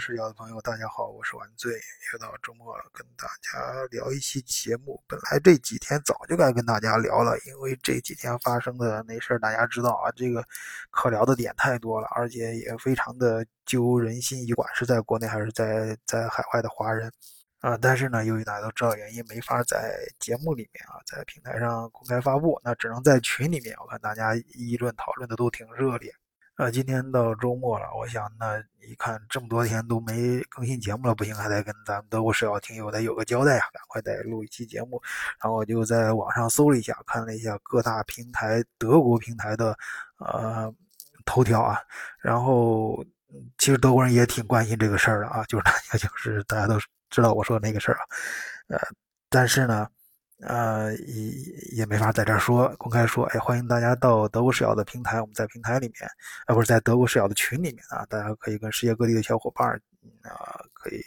视角的朋友，大家好，我是晚醉。又到周末了，跟大家聊一期节目。本来这几天早就该跟大家聊了，因为这几天发生的那事儿，大家知道啊，这个可聊的点太多了，而且也非常的揪人心，不管是在国内还是在在海外的华人啊。但是呢，由于大家都知道原因，没法在节目里面啊，在平台上公开发布，那只能在群里面。我看大家议论讨论的都挺热烈。呃，今天到周末了，我想那一看这么多天都没更新节目了，不行，还得跟咱们德国视角听友得有个交代啊，赶快得录一期节目。然后我就在网上搜了一下，看了一下各大平台德国平台的呃头条啊，然后其实德国人也挺关心这个事儿的啊，就是大家就是大家都知道我说的那个事儿啊，呃，但是呢。呃，也也没法在这儿说公开说，哎，欢迎大家到德国视角的平台，我们在平台里面，啊，不是在德国视角的群里面啊，大家可以跟世界各地的小伙伴啊，可以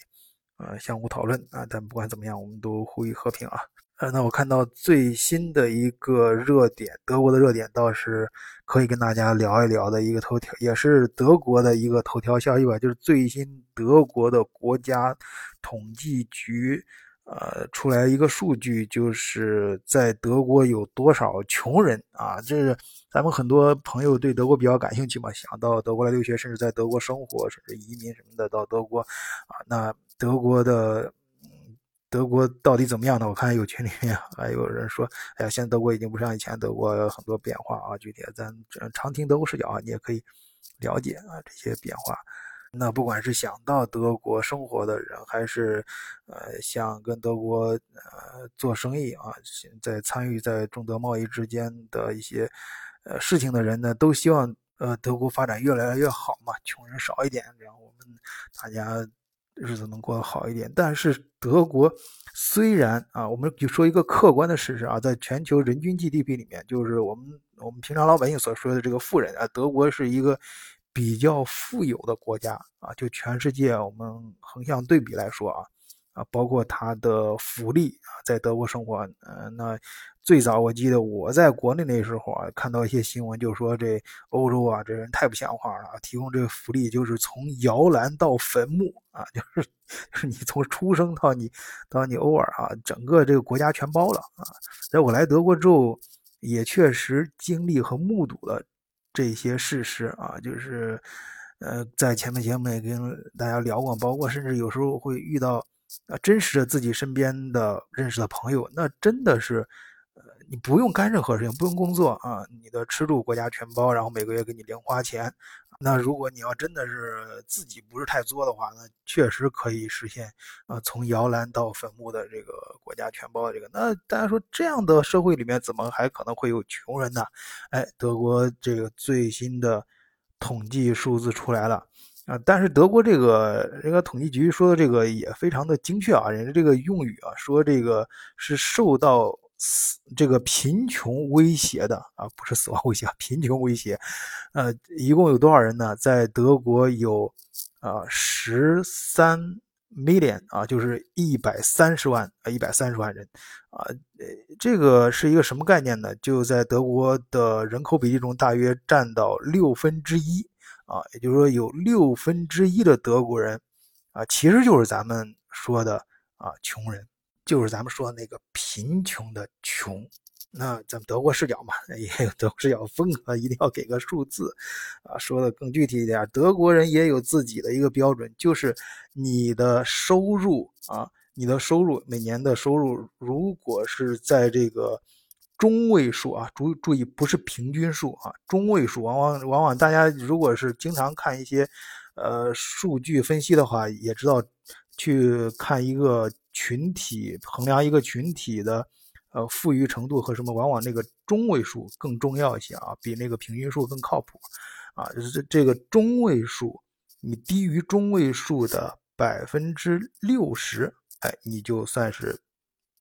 呃相互讨论啊。但不管怎么样，我们都呼吁和平啊。呃，那我看到最新的一个热点，德国的热点倒是可以跟大家聊一聊的一个头条，也是德国的一个头条消息吧，就是最新德国的国家统计局。呃，出来一个数据，就是在德国有多少穷人啊？这是咱们很多朋友对德国比较感兴趣嘛，想到德国来留学，甚至在德国生活，甚至移民什么的到德国啊。那德国的，德国到底怎么样呢？我看有群里面还有人说，哎呀，现在德国已经不像以前，德国有很多变化啊。具体咱常听德国视角啊，你也可以了解啊这些变化。那不管是想到德国生活的人，还是呃想跟德国呃做生意啊，在参与在中德贸易之间的一些呃事情的人呢，都希望呃德国发展越来越好嘛，穷人少一点，然后我们大家日子能过得好一点。但是德国虽然啊，我们就说一个客观的事实啊，在全球人均 GDP 里面，就是我们我们平常老百姓所说的这个富人啊，德国是一个。比较富有的国家啊，就全世界我们横向对比来说啊，啊，包括它的福利啊，在德国生活，呃，那最早我记得我在国内那时候啊，看到一些新闻，就说这欧洲啊，这人太不像话了，提供这个福利就是从摇篮到坟墓啊，就是就是你从出生到你到你偶尔啊，整个这个国家全包了啊。在我来德国之后，也确实经历和目睹了。这些事实啊，就是，呃，在前面节目也跟大家聊过，包括甚至有时候会遇到，啊，真实的自己身边的认识的朋友，那真的是。你不用干任何事情，不用工作啊，你的吃住国家全包，然后每个月给你零花钱。那如果你要真的是自己不是太作的话，那确实可以实现啊，从摇篮到坟墓的这个国家全包的这个。那大家说这样的社会里面怎么还可能会有穷人呢？哎，德国这个最新的统计数字出来了啊，但是德国这个这个统计局说的这个也非常的精确啊，人家这个用语啊，说这个是受到。死这个贫穷威胁的啊，不是死亡威胁啊，贫穷威胁。呃，一共有多少人呢？在德国有啊十三 million 啊，就是一百三十万啊，一百三十万人啊。呃，这个是一个什么概念呢？就在德国的人口比例中，大约占到六分之一啊，也就是说有六分之一的德国人啊，其实就是咱们说的啊穷人。就是咱们说那个贫穷的穷，那咱们德国视角嘛，也有德国视角风格，一定要给个数字，啊，说的更具体一点，德国人也有自己的一个标准，就是你的收入啊，你的收入每年的收入，如果是在这个中位数啊，注注意不是平均数啊，中位数，往往往往大家如果是经常看一些呃数据分析的话，也知道去看一个。群体衡量一个群体的，呃，富裕程度和什么，往往那个中位数更重要一些啊，比那个平均数更靠谱，啊，就是这这个中位数，你低于中位数的百分之六十，哎，你就算是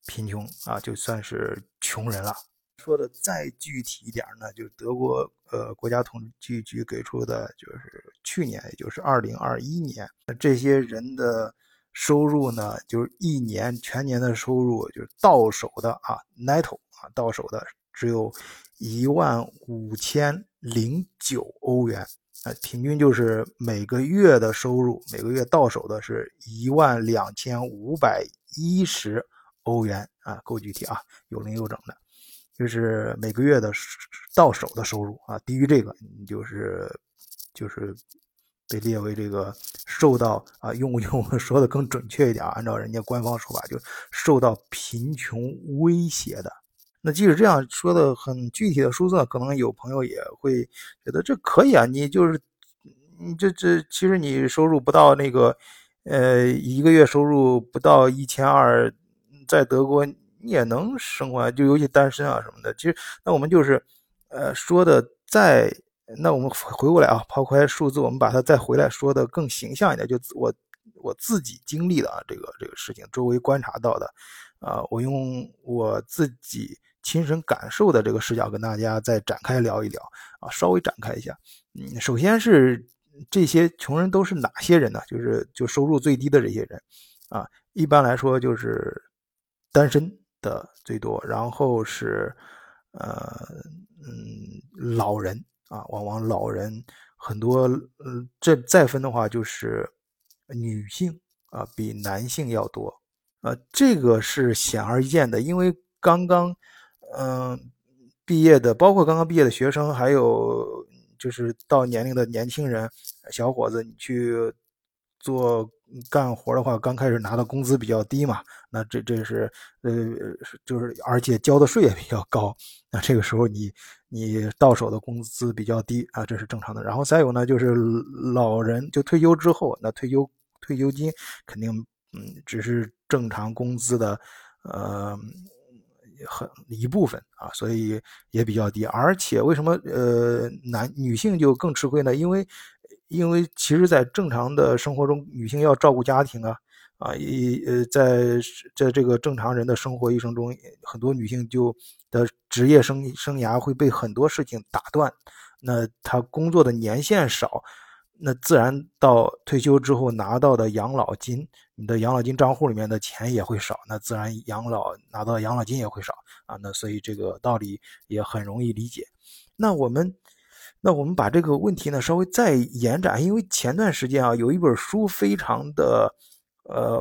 贫穷啊，就算是穷人了。说的再具体一点呢，就是德国呃国家统计局给出的，就是去年，也就是二零二一年，这些人的。收入呢，就是一年全年的收入，就是到手的啊，netto 啊，到手的只有一万五千零九欧元。啊，平均就是每个月的收入，每个月到手的是一万两千五百一十欧元啊，够具体啊，有零有整的，就是每个月的到手的收入啊，低于这个你就是就是被列为这个受到啊，用用说的更准确一点，按照人家官方说法，就受到贫穷威胁的。那即使这样说的很具体的数字，可能有朋友也会觉得这可以啊，你就是你这这其实你收入不到那个呃一个月收入不到一千二，在德国你也能生活，就尤其单身啊什么的。其实那我们就是呃说的再那我们回过来啊，抛开数字，我们把它再回来说的更形象一点，就我我自己经历的啊这个这个事情，周围观察到的啊，我用我自己。亲身感受的这个视角跟大家再展开聊一聊啊，稍微展开一下。嗯，首先是这些穷人都是哪些人呢？就是就收入最低的这些人啊，一般来说就是单身的最多，然后是呃嗯老人啊，往往老人很多。嗯，这再分的话就是女性啊比男性要多啊，这个是显而易见的，因为刚刚。嗯，毕业的包括刚刚毕业的学生，还有就是到年龄的年轻人、小伙子，你去做干活的话，刚开始拿的工资比较低嘛，那这这是呃，就是而且交的税也比较高，那这个时候你你到手的工资比较低啊，这是正常的。然后再有呢，就是老人就退休之后，那退休退休金肯定嗯只是正常工资的呃。很一部分啊，所以也比较低。而且为什么呃男女性就更吃亏呢？因为因为其实，在正常的生活中，女性要照顾家庭啊啊，一呃在在这个正常人的生活一生中，很多女性就的职业生生涯会被很多事情打断，那她工作的年限少。那自然到退休之后拿到的养老金，你的养老金账户里面的钱也会少，那自然养老拿到养老金也会少啊。那所以这个道理也很容易理解。那我们，那我们把这个问题呢稍微再延展，因为前段时间啊有一本书非常的呃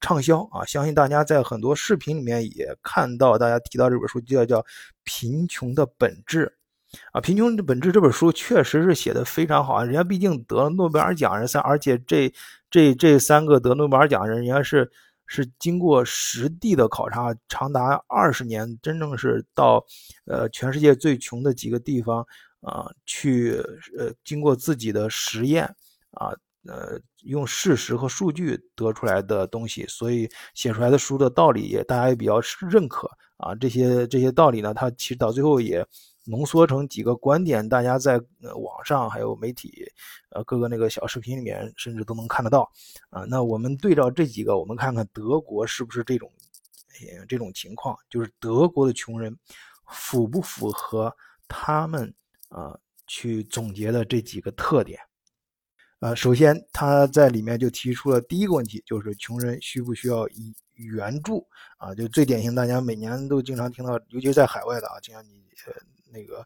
畅销啊，相信大家在很多视频里面也看到大家提到这本书，叫叫《贫穷的本质》。啊，贫穷的本质这本书确实是写的非常好啊！人家毕竟得了诺贝尔奖人三，而且这这这三个得诺贝尔奖人，人家是是经过实地的考察，长达二十年，真正是到呃全世界最穷的几个地方啊去呃经过自己的实验啊呃用事实和数据得出来的东西，所以写出来的书的道理也大家也比较认可啊。这些这些道理呢，它其实到最后也。浓缩成几个观点，大家在网上还有媒体，呃，各个那个小视频里面，甚至都能看得到，啊，那我们对照这几个，我们看看德国是不是这种，这种情况，就是德国的穷人符不符合他们啊去总结的这几个特点，啊，首先他在里面就提出了第一个问题，就是穷人需不需要以援助啊？就最典型，大家每年都经常听到，尤其在海外的啊，就像你呃。那个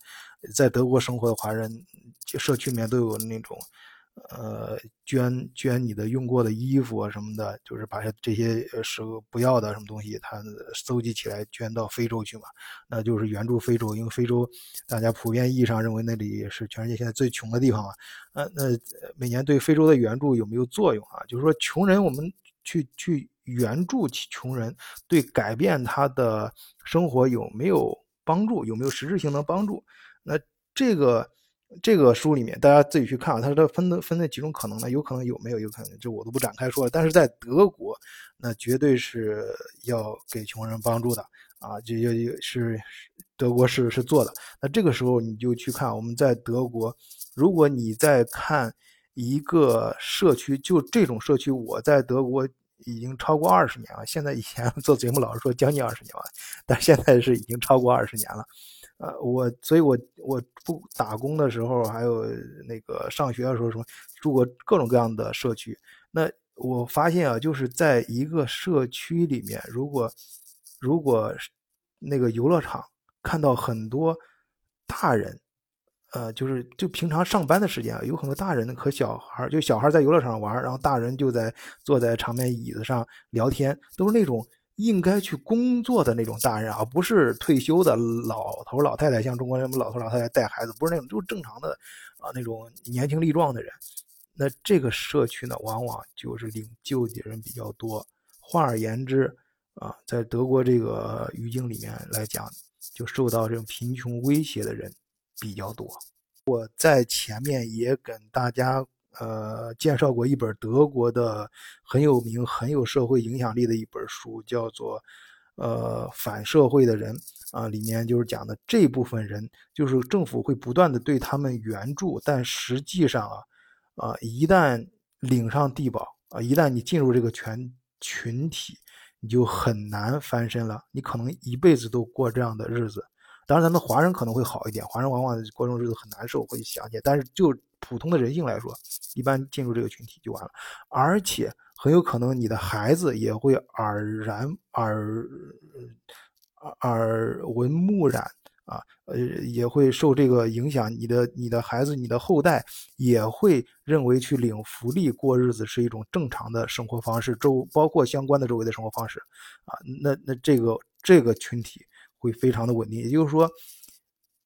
在德国生活的华人社区里面都有那种，呃，捐捐你的用过的衣服啊什么的，就是把这些时候不要的什么东西，他搜集起来捐到非洲去嘛，那就是援助非洲，因为非洲大家普遍意义上认为那里是全世界现在最穷的地方嘛，呃，那每年对非洲的援助有没有作用啊？就是说穷人我们去去援助穷人，对改变他的生活有没有？帮助有没有实质性的帮助？那这个这个书里面大家自己去看啊，它的分的分的几种可能呢？有可能有，没有有可能，这我都不展开说了。但是在德国，那绝对是要给穷人帮助的啊，这也是德国是是做的。那这个时候你就去看我们在德国，如果你在看一个社区，就这种社区，我在德国。已经超过二十年了。现在以前做节目老是说将近二十年了，但现在是已经超过二十年了。呃，我所以，我我不打工的时候，还有那个上学的时候，什么住过各种各样的社区。那我发现啊，就是在一个社区里面，如果如果那个游乐场看到很多大人，呃，就是就平常上班的时间啊，有很多大人和小孩，就小孩在游乐场玩，然后大人就在坐在场面椅子上聊天，都是那种应该去工作的那种大人啊，不是退休的老头老太太，像中国什么老头老太太带孩子，不是那种，就是正常的啊那种年轻力壮的人。那这个社区呢，往往就是领救济人比较多。换而言之，啊，在德国这个语境里面来讲，就受到这种贫穷威胁的人比较多。我在前面也跟大家呃介绍过一本德国的很有名、很有社会影响力的一本书，叫做《呃反社会的人》啊，里面就是讲的这部分人，就是政府会不断的对他们援助，但实际上啊。啊，一旦领上低保啊，一旦你进入这个全群体，你就很难翻身了。你可能一辈子都过这样的日子。当然，咱们华人可能会好一点，华人往往过这种日子很难受，会想起。但是就普通的人性来说，一般进入这个群体就完了。而且很有可能你的孩子也会耳然耳耳闻目染。啊，呃，也会受这个影响，你的、你的孩子、你的后代也会认为去领福利过日子是一种正常的生活方式，周包括相关的周围的生活方式，啊，那那这个这个群体会非常的稳定。也就是说，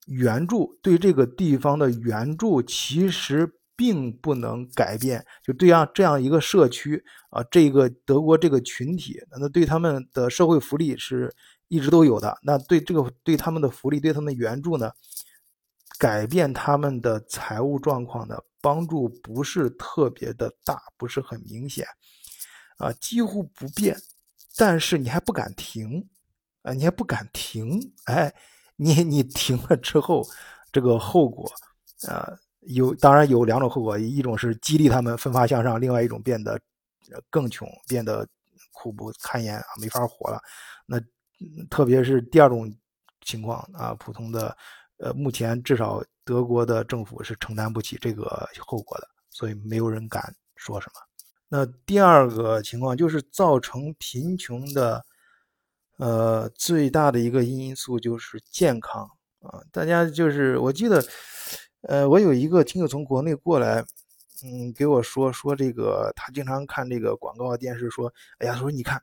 援助对这个地方的援助其实并不能改变，就这样这样一个社区啊，这个德国这个群体，那对他们的社会福利是。一直都有的，那对这个对他们的福利、对他们的援助呢，改变他们的财务状况的帮助不是特别的大，不是很明显，啊，几乎不变。但是你还不敢停，啊，你还不敢停，哎，你你停了之后，这个后果，啊，有当然有两种后果，一种是激励他们奋发向上，另外一种变得更穷，变得苦不堪言啊，没法活了，那。特别是第二种情况啊，普通的，呃，目前至少德国的政府是承担不起这个后果的，所以没有人敢说什么。那第二个情况就是造成贫穷的，呃，最大的一个因素就是健康啊。大家就是我记得，呃，我有一个听友从国内过来，嗯，给我说说这个，他经常看这个广告电视，说，哎呀，说你看，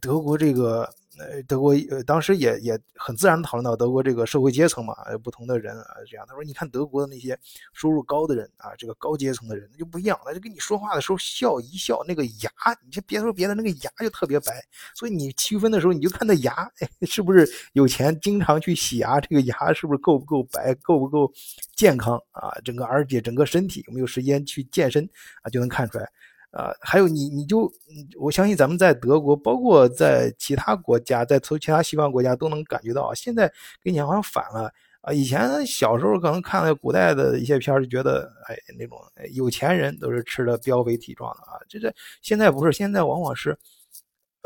德国这个。呃，德国呃，当时也也很自然的讨论到德国这个社会阶层嘛，不同的人啊，这样。他说，你看德国的那些收入高的人啊，这个高阶层的人就不一样，他就跟你说话的时候笑一笑，那个牙，你就别说别的，那个牙就特别白。所以你区分的时候，你就看那牙，是不是有钱，经常去洗牙，这个牙是不是够不够白，够不够健康啊？整个而且整个身体有没有时间去健身啊，就能看出来。啊，还有你，你就，我相信咱们在德国，包括在其他国家，在从其他西方国家都能感觉到啊，现在跟以前好像反了啊。以前小时候可能看了古代的一些片就觉得，哎，那种有钱人都是吃的膘肥体壮的啊。这这现在不是，现在往往是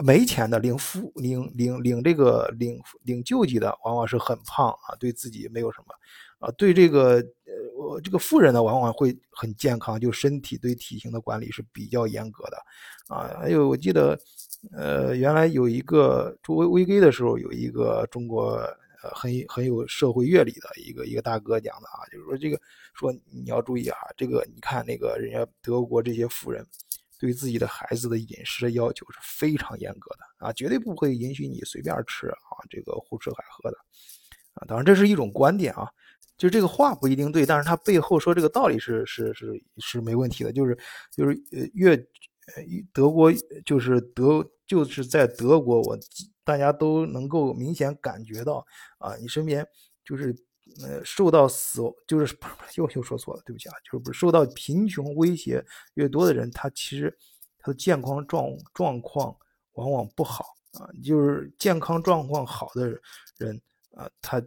没钱的，领富领领领这个领领救济的，往往是很胖啊，对自己没有什么。啊，对这个，我这个富人呢，往往会很健康，就身体对体型的管理是比较严格的，啊，还有我记得，呃，原来有一个做危危 g 的时候，有一个中国呃很很有社会阅历的一个一个大哥讲的啊，就是说这个说你要注意啊，这个你看那个人家德国这些富人对自己的孩子的饮食的要求是非常严格的啊，绝对不会允许你随便吃啊，这个胡吃海喝的，啊，当然这是一种观点啊。就这个话不一定对，但是他背后说这个道理是是是是没问题的。就是就是呃越德国就是德就是在德国，我大家都能够明显感觉到啊，你身边就是呃受到死就是又又说错了，对不起啊，就是不是受到贫穷威胁越多的人，他其实他的健康状状况往往不好啊，就是健康状况好的人啊，他。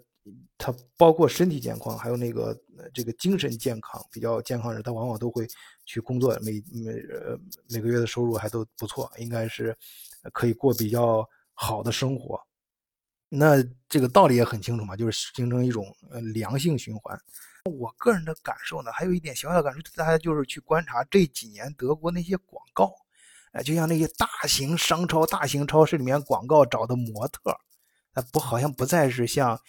他包括身体健康，还有那个这个精神健康比较健康人，他往往都会去工作，每每呃每个月的收入还都不错，应该是可以过比较好的生活。那这个道理也很清楚嘛，就是形成一种良性循环。我个人的感受呢，还有一点小小感受，大家就是去观察这几年德国那些广告，哎，就像那些大型商超、大型超市里面广告找的模特，啊不好像不再是像。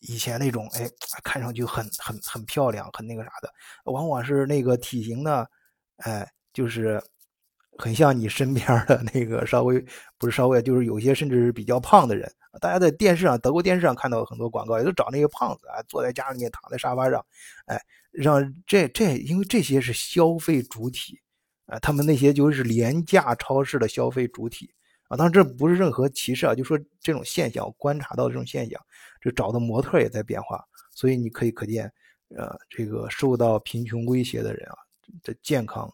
以前那种，哎，看上去很很很漂亮，很那个啥的，往往是那个体型呢，哎，就是很像你身边的那个稍微不是稍微，就是有些甚至是比较胖的人。大家在电视上，德国电视上看到很多广告，也都找那些胖子啊，坐在家里面躺在沙发上，哎，让这这，因为这些是消费主体，啊，他们那些就是廉价超市的消费主体。啊，当然这不是任何歧视啊，就说这种现象，观察到这种现象，这找的模特也在变化，所以你可以可见，呃，这个受到贫穷威胁的人啊，的健康，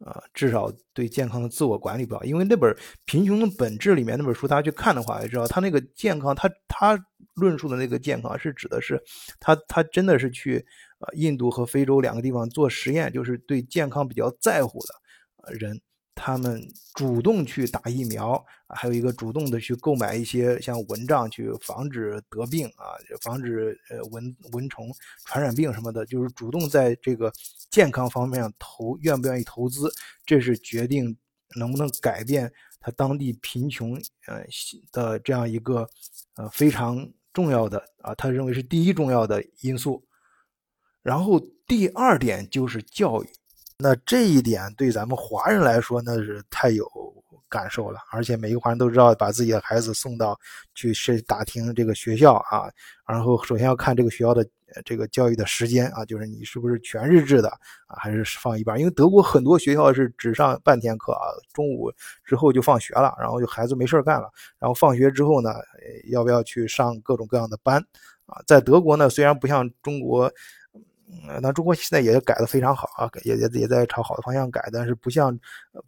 呃，至少对健康的自我管理不好。因为那本《贫穷的本质》里面那本书，大家去看的话，也知道他那个健康，他他论述的那个健康是指的是，他他真的是去呃印度和非洲两个地方做实验，就是对健康比较在乎的人。他们主动去打疫苗，还有一个主动的去购买一些像蚊帐，去防止得病啊，防止呃蚊蚊虫传染病什么的，就是主动在这个健康方面投，愿不愿意投资，这是决定能不能改变他当地贫穷呃的这样一个呃非常重要的啊，他认为是第一重要的因素。然后第二点就是教育。那这一点对咱们华人来说，那是太有感受了。而且每个华人都知道，把自己的孩子送到去是打听这个学校啊，然后首先要看这个学校的这个教育的时间啊，就是你是不是全日制的啊，还是放一半？因为德国很多学校是只上半天课啊，中午之后就放学了，然后就孩子没事干了。然后放学之后呢，要不要去上各种各样的班啊？在德国呢，虽然不像中国。那中国现在也改得非常好啊，也也也在朝好的方向改，但是不像，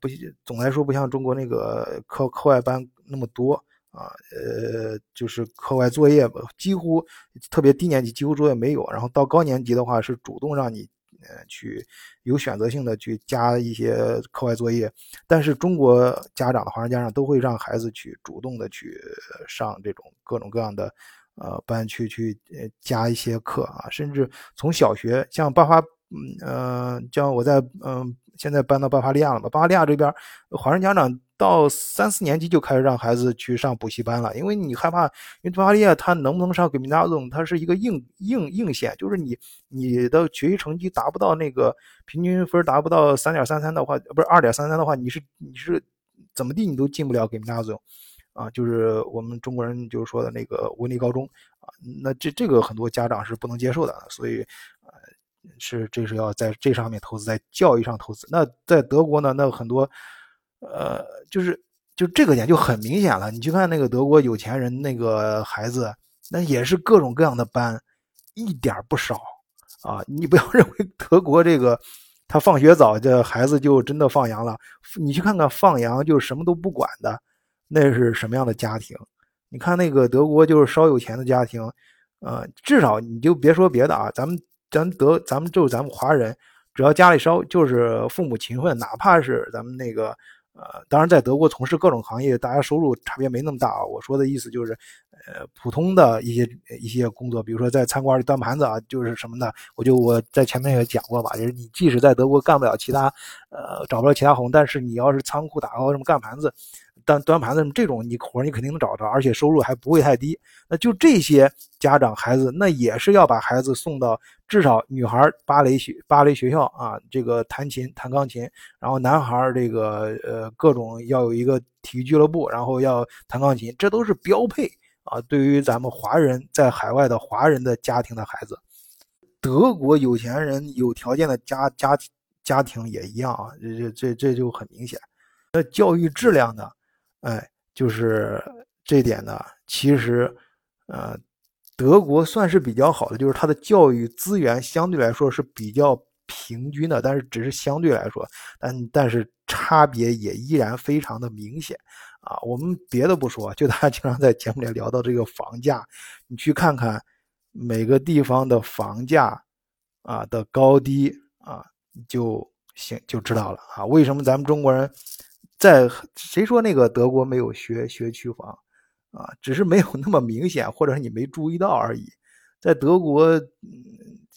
不总来说不像中国那个课课外班那么多啊，呃，就是课外作业几乎特别低年级几乎作业没有，然后到高年级的话是主动让你呃去有选择性的去加一些课外作业，但是中国家长的华人家长都会让孩子去主动的去上这种各种各样的。呃，班去去呃加一些课啊，甚至从小学，像巴伐，嗯呃，像我在嗯现在搬到巴伐利亚了嘛，巴伐利亚这边华人家长到三四年级就开始让孩子去上补习班了，因为你害怕，因为巴伐利亚他能不能上给米纳总，它是一个硬硬硬线，就是你你的学习成绩达不到那个平均分达不到三点三三的话，不是二点三三的话，你是你是怎么地你都进不了给米纳总。啊，就是我们中国人就是说的那个文理高中啊，那这这个很多家长是不能接受的，所以呃是这是要在这上面投资，在教育上投资。那在德国呢，那很多呃就是就这个点就很明显了。你去看那个德国有钱人那个孩子，那也是各种各样的班，一点不少啊。你不要 认为德国这个他放学早，这孩子就真的放羊了。你去看看放羊就什么都不管的。那是什么样的家庭？你看那个德国就是稍有钱的家庭，呃，至少你就别说别的啊，咱们咱德咱们就是咱们华人，只要家里稍就是父母勤奋，哪怕是咱们那个呃，当然在德国从事各种行业，大家收入差别没那么大啊。我说的意思就是，呃，普通的一些一些工作，比如说在餐馆里端盘子啊，就是什么的，我就我在前面也讲过吧，就是你即使在德国干不了其他，呃，找不着其他活，但是你要是仓库打包什么干盘子。端端盘子这种你活你肯定能找着，而且收入还不会太低。那就这些家长孩子，那也是要把孩子送到至少女孩芭蕾学芭蕾学校啊，这个弹琴弹钢琴，然后男孩这个呃各种要有一个体育俱乐部，然后要弹钢琴，这都是标配啊。对于咱们华人在海外的华人的家庭的孩子，德国有钱人有条件的家家家庭也一样啊，这这这这就很明显。那教育质量呢？哎，就是这点呢，其实，呃，德国算是比较好的，就是它的教育资源相对来说是比较平均的，但是只是相对来说，但但是差别也依然非常的明显啊。我们别的不说，就大家经常在节目里聊到这个房价，你去看看每个地方的房价啊的高低啊，就行就知道了啊。为什么咱们中国人？在谁说那个德国没有学学区房啊？只是没有那么明显，或者你没注意到而已。在德国，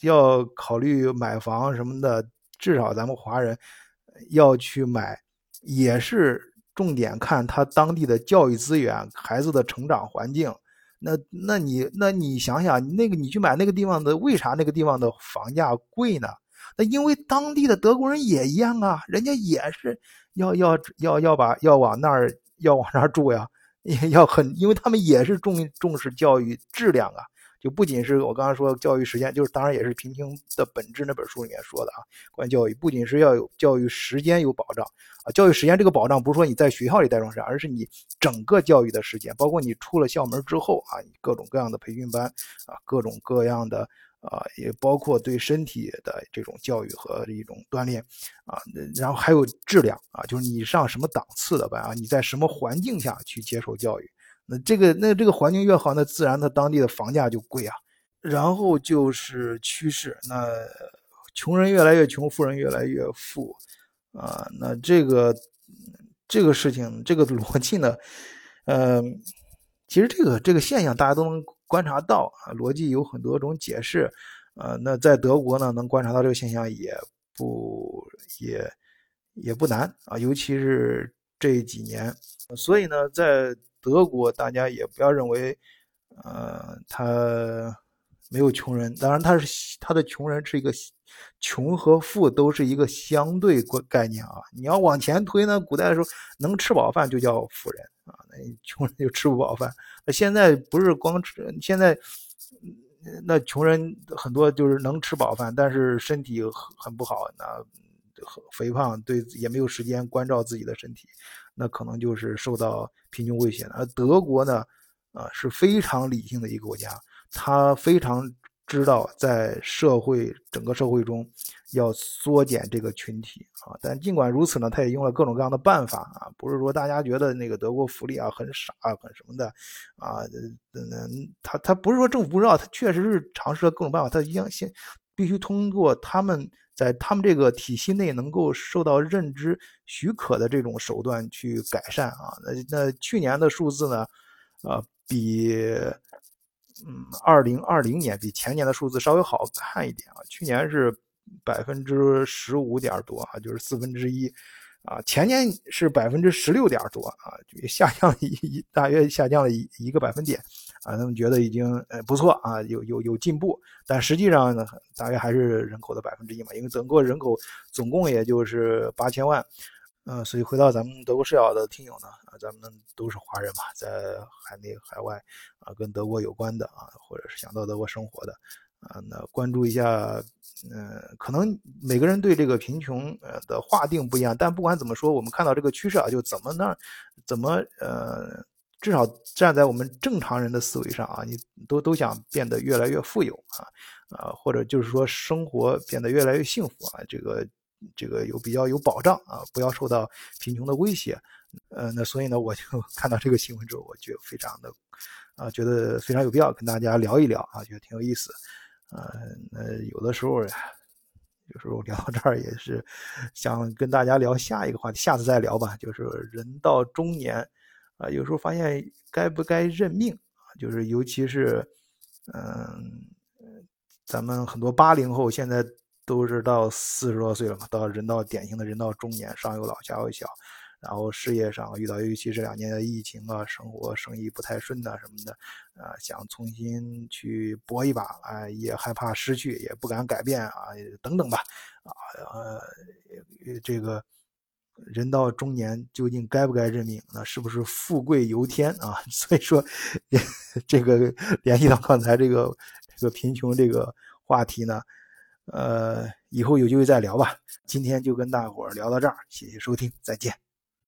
要考虑买房什么的，至少咱们华人要去买，也是重点看他当地的教育资源、孩子的成长环境。那那你那你想想，那个你去买那个地方的，为啥那个地方的房价贵呢？那因为当地的德国人也一样啊，人家也是要要要要把要往那儿要往那儿住呀，要很，因为他们也是重重视教育质量啊。就不仅是我刚刚说教育时间，就是当然也是《平平的本质》那本书里面说的啊，关于教育，不仅是要有教育时间有保障啊，教育时间这个保障不是说你在学校里待多长时间，而是你整个教育的时间，包括你出了校门之后啊，各种各样的培训班啊，各种各样的啊，也包括对身体的这种教育和一种锻炼啊，然后还有质量啊，就是你上什么档次的班啊，你在什么环境下去接受教育。那这个那这个环境越好，那自然它当地的房价就贵啊。然后就是趋势，那穷人越来越穷，富人越来越富啊。那这个这个事情，这个逻辑呢，呃，其实这个这个现象大家都能观察到啊。逻辑有很多种解释啊。那在德国呢，能观察到这个现象也不也也不难啊，尤其是这几年。所以呢，在德国，大家也不要认为，呃，他没有穷人。当然，他是他的穷人是一个穷和富都是一个相对概念啊。你要往前推呢，古代的时候能吃饱饭就叫富人啊，穷人就吃不饱饭。那现在不是光吃，现在那穷人很多就是能吃饱饭，但是身体很不好，那肥胖，对也没有时间关照自己的身体。那可能就是受到贫穷威胁了，而德国呢，啊是非常理性的一个国家，他非常知道在社会整个社会中要缩减这个群体啊，但尽管如此呢，他也用了各种各样的办法啊，不是说大家觉得那个德国福利啊很傻很什么的啊，嗯，他他不是说政府不知道，他确实是尝试了各种办法，他一样先必须通过他们。在他们这个体系内能够受到认知许可的这种手段去改善啊，那那去年的数字呢，呃，比嗯二零二零年比前年的数字稍微好看一点啊，去年是百分之十五点多啊，就是四分之一。啊，前年是百分之十六点多啊，就下降一一大约下降了一一个百分点啊，他们觉得已经呃不错啊，有有有进步，但实际上呢，大约还是人口的百分之一嘛，因为整个人口总共也就是八千万，嗯，所以回到咱们德国视角的听友呢，啊，咱们都是华人嘛，在海内海外啊，跟德国有关的啊，或者是想到德国生活的。啊，那关注一下，嗯，可能每个人对这个贫穷呃的划定不一样，但不管怎么说，我们看到这个趋势啊，就怎么呢？怎么呃，至少站在我们正常人的思维上啊，你都都想变得越来越富有啊，啊，或者就是说生活变得越来越幸福啊，这个这个有比较有保障啊，不要受到贫穷的威胁，呃，那所以呢，我就 看到这个新闻之后，我就非常的啊，觉得非常有必要跟大家聊一聊啊，觉得挺有意思。呃，那有的时候呀，有时候聊到这儿也是想跟大家聊下一个话题，下次再聊吧。就是人到中年，啊，有时候发现该不该认命啊？就是尤其是，嗯，咱们很多八零后现在都是到四十多岁了嘛，到人到典型的人到中年，上有老下有小。然后事业上遇到，尤其这两年的疫情啊，生活生意不太顺呐什么的，啊，想重新去搏一把，啊，也害怕失去，也不敢改变啊，等等吧，啊，呃，这个人到中年究竟该不该认命？那是不是富贵由天啊？所以说，这个联系到刚才这个这个贫穷这个话题呢，呃，以后有机会再聊吧。今天就跟大伙儿聊到这儿，谢谢收听，再见。